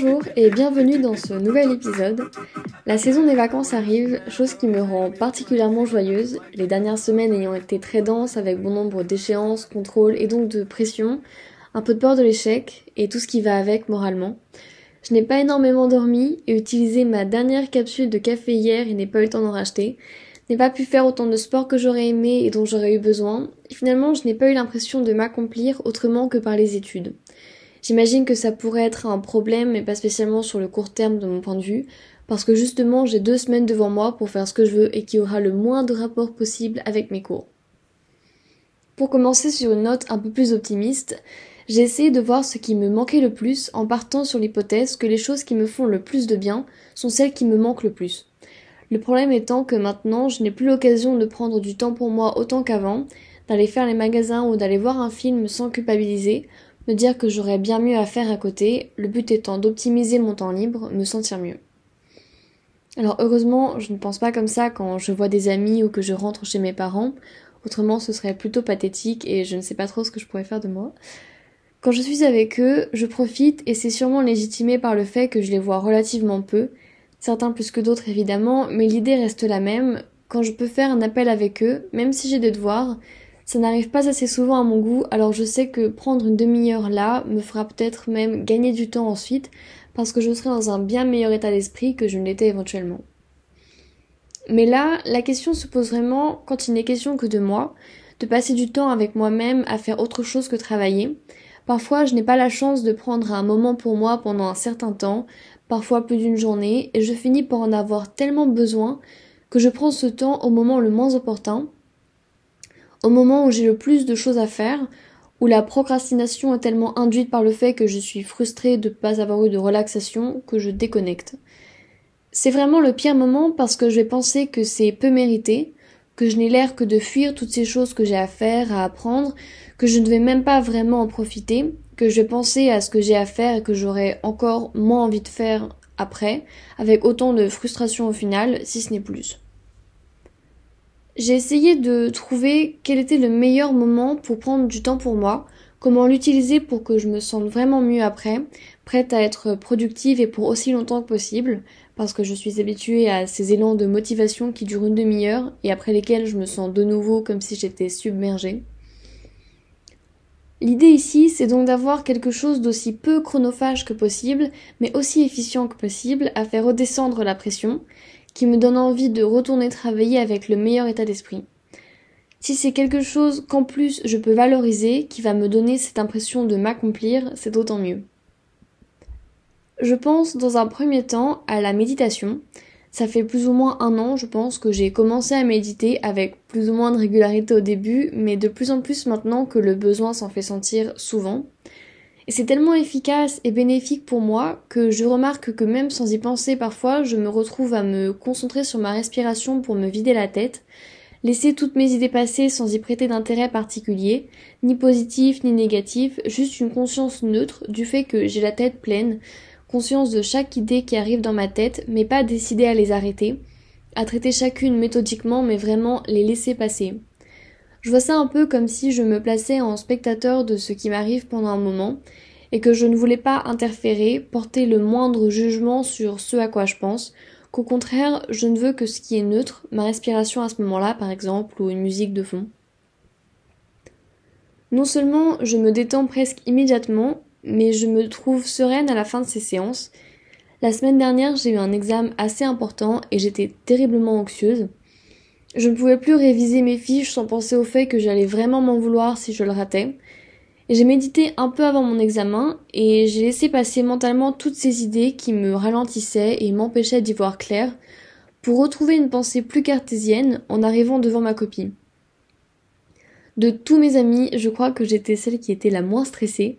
Bonjour et bienvenue dans ce nouvel épisode. La saison des vacances arrive, chose qui me rend particulièrement joyeuse, les dernières semaines ayant été très denses avec bon nombre d'échéances, contrôles et donc de pression, un peu de peur de l'échec et tout ce qui va avec moralement. Je n'ai pas énormément dormi et utilisé ma dernière capsule de café hier et n'ai pas eu le temps d'en racheter. N'ai pas pu faire autant de sport que j'aurais aimé et dont j'aurais eu besoin. Et finalement, je n'ai pas eu l'impression de m'accomplir autrement que par les études. J'imagine que ça pourrait être un problème, mais pas spécialement sur le court terme de mon point de vue, parce que justement j'ai deux semaines devant moi pour faire ce que je veux et qui aura le moins de rapport possible avec mes cours. Pour commencer sur une note un peu plus optimiste, j'ai essayé de voir ce qui me manquait le plus en partant sur l'hypothèse que les choses qui me font le plus de bien sont celles qui me manquent le plus. Le problème étant que maintenant je n'ai plus l'occasion de prendre du temps pour moi autant qu'avant, d'aller faire les magasins ou d'aller voir un film sans culpabiliser, me dire que j'aurais bien mieux à faire à côté, le but étant d'optimiser mon temps libre, me sentir mieux. Alors heureusement, je ne pense pas comme ça quand je vois des amis ou que je rentre chez mes parents, autrement ce serait plutôt pathétique et je ne sais pas trop ce que je pourrais faire de moi. Quand je suis avec eux, je profite et c'est sûrement légitimé par le fait que je les vois relativement peu, certains plus que d'autres évidemment, mais l'idée reste la même, quand je peux faire un appel avec eux, même si j'ai des devoirs, ça n'arrive pas assez souvent à mon goût, alors je sais que prendre une demi-heure là me fera peut-être même gagner du temps ensuite, parce que je serai dans un bien meilleur état d'esprit que je ne l'étais éventuellement. Mais là, la question se pose vraiment quand il n'est question que de moi, de passer du temps avec moi-même à faire autre chose que travailler. Parfois, je n'ai pas la chance de prendre un moment pour moi pendant un certain temps, parfois plus d'une journée, et je finis par en avoir tellement besoin que je prends ce temps au moment le moins opportun, au moment où j'ai le plus de choses à faire, où la procrastination est tellement induite par le fait que je suis frustrée de ne pas avoir eu de relaxation que je déconnecte. C'est vraiment le pire moment parce que je vais penser que c'est peu mérité, que je n'ai l'air que de fuir toutes ces choses que j'ai à faire, à apprendre, que je ne vais même pas vraiment en profiter, que je vais penser à ce que j'ai à faire et que j'aurai encore moins envie de faire après, avec autant de frustration au final, si ce n'est plus. J'ai essayé de trouver quel était le meilleur moment pour prendre du temps pour moi, comment l'utiliser pour que je me sente vraiment mieux après, prête à être productive et pour aussi longtemps que possible, parce que je suis habituée à ces élans de motivation qui durent une demi-heure et après lesquels je me sens de nouveau comme si j'étais submergée. L'idée ici, c'est donc d'avoir quelque chose d'aussi peu chronophage que possible, mais aussi efficient que possible à faire redescendre la pression, qui me donne envie de retourner travailler avec le meilleur état d'esprit. Si c'est quelque chose qu'en plus je peux valoriser, qui va me donner cette impression de m'accomplir, c'est d'autant mieux. Je pense dans un premier temps à la méditation. Ça fait plus ou moins un an, je pense, que j'ai commencé à méditer avec plus ou moins de régularité au début, mais de plus en plus maintenant que le besoin s'en fait sentir souvent. C'est tellement efficace et bénéfique pour moi que je remarque que même sans y penser parfois, je me retrouve à me concentrer sur ma respiration pour me vider la tête, laisser toutes mes idées passer sans y prêter d'intérêt particulier, ni positif ni négatif, juste une conscience neutre du fait que j'ai la tête pleine, conscience de chaque idée qui arrive dans ma tête, mais pas décider à les arrêter, à traiter chacune méthodiquement, mais vraiment les laisser passer. Je vois ça un peu comme si je me plaçais en spectateur de ce qui m'arrive pendant un moment, et que je ne voulais pas interférer, porter le moindre jugement sur ce à quoi je pense, qu'au contraire, je ne veux que ce qui est neutre, ma respiration à ce moment-là par exemple, ou une musique de fond. Non seulement je me détends presque immédiatement, mais je me trouve sereine à la fin de ces séances. La semaine dernière, j'ai eu un examen assez important et j'étais terriblement anxieuse. Je ne pouvais plus réviser mes fiches sans penser au fait que j'allais vraiment m'en vouloir si je le ratais. J'ai médité un peu avant mon examen et j'ai laissé passer mentalement toutes ces idées qui me ralentissaient et m'empêchaient d'y voir clair pour retrouver une pensée plus cartésienne en arrivant devant ma copie. De tous mes amis, je crois que j'étais celle qui était la moins stressée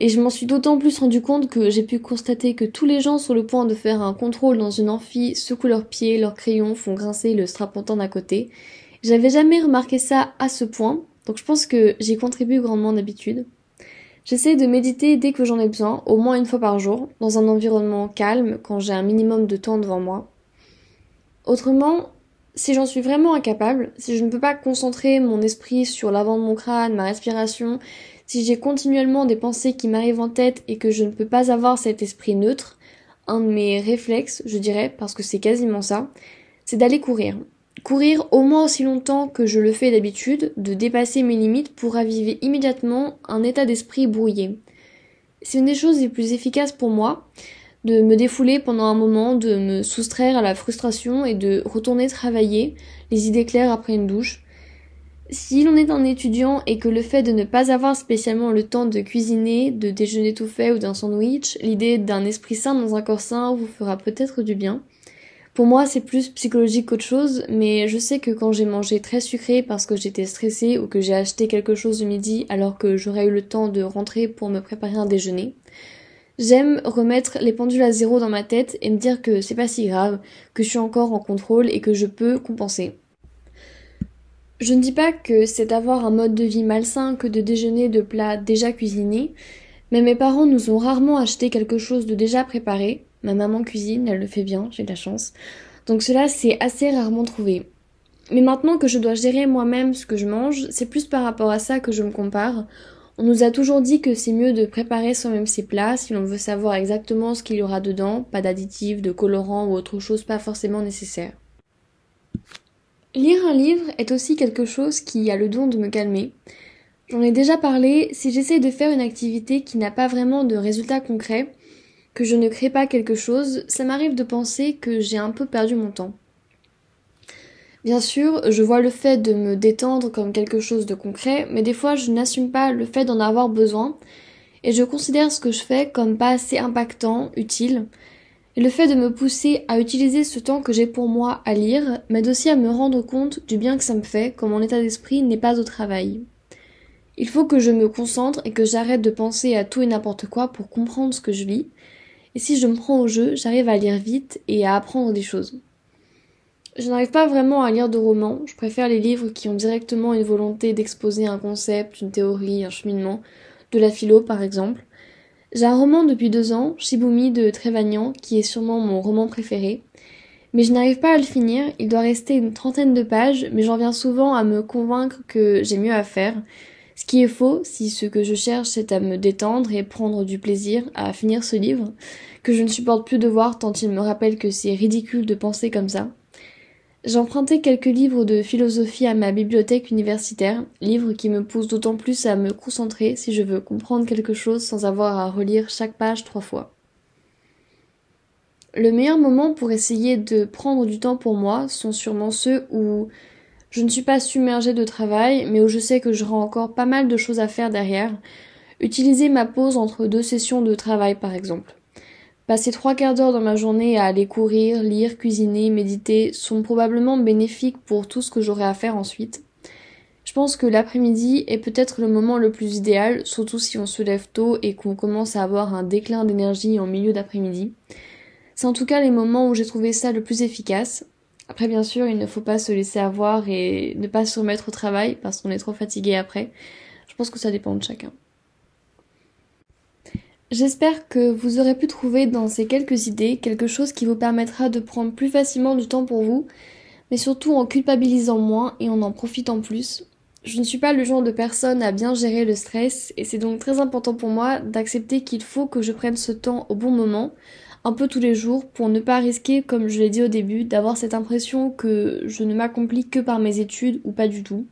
et je m'en suis d'autant plus rendu compte que j'ai pu constater que tous les gens sur le point de faire un contrôle dans une amphi secouent leurs pieds, leurs crayons font grincer le strapontin d'à côté. J'avais jamais remarqué ça à ce point, donc je pense que j'y contribue grandement d'habitude. J'essaie de méditer dès que j'en ai besoin, au moins une fois par jour, dans un environnement calme, quand j'ai un minimum de temps devant moi. Autrement, si j'en suis vraiment incapable, si je ne peux pas concentrer mon esprit sur l'avant de mon crâne, ma respiration, Si j'ai continuellement des pensées qui m'arrivent en tête et que je ne peux pas avoir cet esprit neutre, un de mes réflexes, je dirais, parce que c'est quasiment ça, c'est d'aller courir. Courir au moins aussi longtemps que je le fais d'habitude, de dépasser mes limites pour raviver immédiatement un état d'esprit brouillé. C'est une des choses les plus efficaces pour moi, de me défouler pendant un moment, de me soustraire à la frustration et de retourner travailler, les idées claires après une douche. Si l'on est un étudiant et que le fait de ne pas avoir spécialement le temps de cuisiner, de déjeuner tout fait ou d'un sandwich, l'idée d'un esprit sain dans un corps sain vous fera peut-être du bien. Pour moi, c'est plus psychologique qu'autre chose, mais je sais que quand j'ai mangé très sucré parce que j'étais stressée ou que j'ai acheté quelque chose de midi alors que j'aurais eu le temps de rentrer pour me préparer un déjeuner, j'aime remettre les pendules à zéro dans ma tête et me dire que c'est pas si grave, que je suis encore en contrôle et que je peux compenser. Je ne dis pas que c'est d'avoir un mode de vie malsain que de déjeuner de plats déjà cuisinés, mais mes parents nous ont rarement acheté quelque chose de déjà préparé, Ma maman cuisine, elle le fait bien, j'ai de la chance. Donc cela, c'est assez rarement trouvé. Mais maintenant que je dois gérer moi-même ce que je mange, c'est plus par rapport à ça que je me compare. On nous a toujours dit que c'est mieux de préparer soi-même ses plats si l'on veut savoir exactement ce qu'il y aura dedans, pas d'additifs, de colorants ou autre chose pas forcément nécessaire. Lire un livre est aussi quelque chose qui a le don de me calmer. J'en ai déjà parlé, si j'essaie de faire une activité qui n'a pas vraiment de résultats concrets, que je ne crée pas quelque chose, ça m'arrive de penser que j'ai un peu perdu mon temps. Bien sûr, je vois le fait de me détendre comme quelque chose de concret, mais des fois je n'assume pas le fait d'en avoir besoin, et je considère ce que je fais comme pas assez impactant, utile. Et le fait de me pousser à utiliser ce temps que j'ai pour moi à lire m'aide aussi à me rendre compte du bien que ça me fait quand mon état d'esprit n'est pas au travail. Il faut que je me concentre et que j'arrête de penser à tout et n'importe quoi pour comprendre ce que je lis, et si je me prends au jeu, j'arrive à lire vite et à apprendre des choses. Je n'arrive pas vraiment à lire de romans, je préfère les livres qui ont directement une volonté d'exposer un concept, une théorie, un cheminement, de la philo par exemple. J'ai un roman depuis deux ans, Shibumi de Trévagnan, qui est sûrement mon roman préféré. Mais je n'arrive pas à le finir, il doit rester une trentaine de pages, mais j'en viens souvent à me convaincre que j'ai mieux à faire, ce qui est faux si ce que je cherche c'est à me détendre et prendre du plaisir à finir ce livre, que je ne supporte plus de voir tant il me rappelle que c'est ridicule de penser comme ça. J'ai emprunté quelques livres de philosophie à ma bibliothèque universitaire, livres qui me poussent d'autant plus à me concentrer si je veux comprendre quelque chose sans avoir à relire chaque page trois fois. Le meilleur moment pour essayer de prendre du temps pour moi sont sûrement ceux où je ne suis pas submergée de travail, mais où je sais que j'aurai encore pas mal de choses à faire derrière. Utiliser ma pause entre deux sessions de travail, par exemple. Passer trois quarts d'heure dans ma journée à aller courir, lire, cuisiner, méditer sont probablement bénéfiques pour tout ce que j'aurai à faire ensuite. Je pense que l'après-midi est peut-être le moment le plus idéal, surtout si on se lève tôt et qu'on commence à avoir un déclin d'énergie en milieu d'après-midi. C'est en tout cas les moments où j'ai trouvé ça le plus efficace. Après, bien sûr, il ne faut pas se laisser avoir et ne pas se remettre au travail parce qu'on est trop fatigué après. Je pense que ça dépend de chacun. J'espère que vous aurez pu trouver dans ces quelques idées quelque chose qui vous permettra de prendre plus facilement du temps pour vous, mais surtout en culpabilisant moins et en en profitant plus. Je ne suis pas le genre de personne à bien gérer le stress et c'est donc très important pour moi d'accepter qu'il faut que je prenne ce temps au bon moment, un peu tous les jours pour ne pas risquer, comme je l'ai dit au début, d'avoir cette impression que je ne m'accomplis que par mes études ou pas du tout.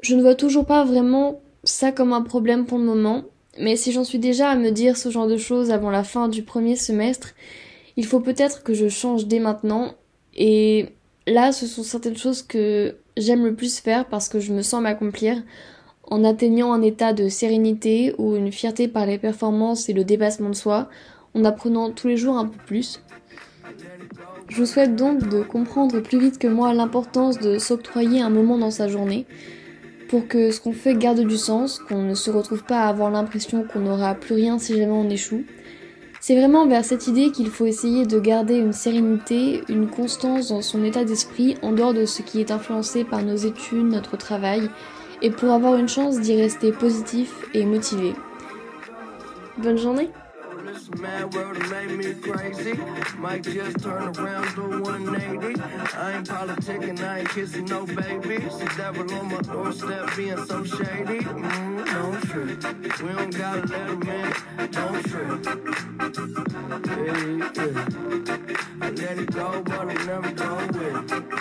Je ne vois toujours pas vraiment ça comme un problème pour le moment, mais si j'en suis déjà à me dire ce genre de choses avant la fin du premier semestre, il faut peut-être que je change dès maintenant. Et là, ce sont certaines choses que j'aime le plus faire parce que je me sens m'accomplir en atteignant un état de sérénité ou une fierté par les performances et le dépassement de soi, en apprenant tous les jours un peu plus. Je vous souhaite donc de comprendre plus vite que moi l'importance de s'octroyer un moment dans sa journée pour que ce qu'on fait garde du sens, qu'on ne se retrouve pas à avoir l'impression qu'on n'aura plus rien si jamais on échoue. C'est vraiment vers cette idée qu'il faut essayer de garder une sérénité, une constance dans son état d'esprit en dehors de ce qui est influencé par nos études, notre travail, et pour avoir une chance d'y rester positif et motivé. Bonne journée This mad world that made me crazy. Might just turn around to 180. I ain't politicking, I ain't kissing no babies. The devil on my doorstep being so shady. Mm, don't trip. We don't gotta let him in. Don't trip. Yeah, yeah. I let it go, but I never go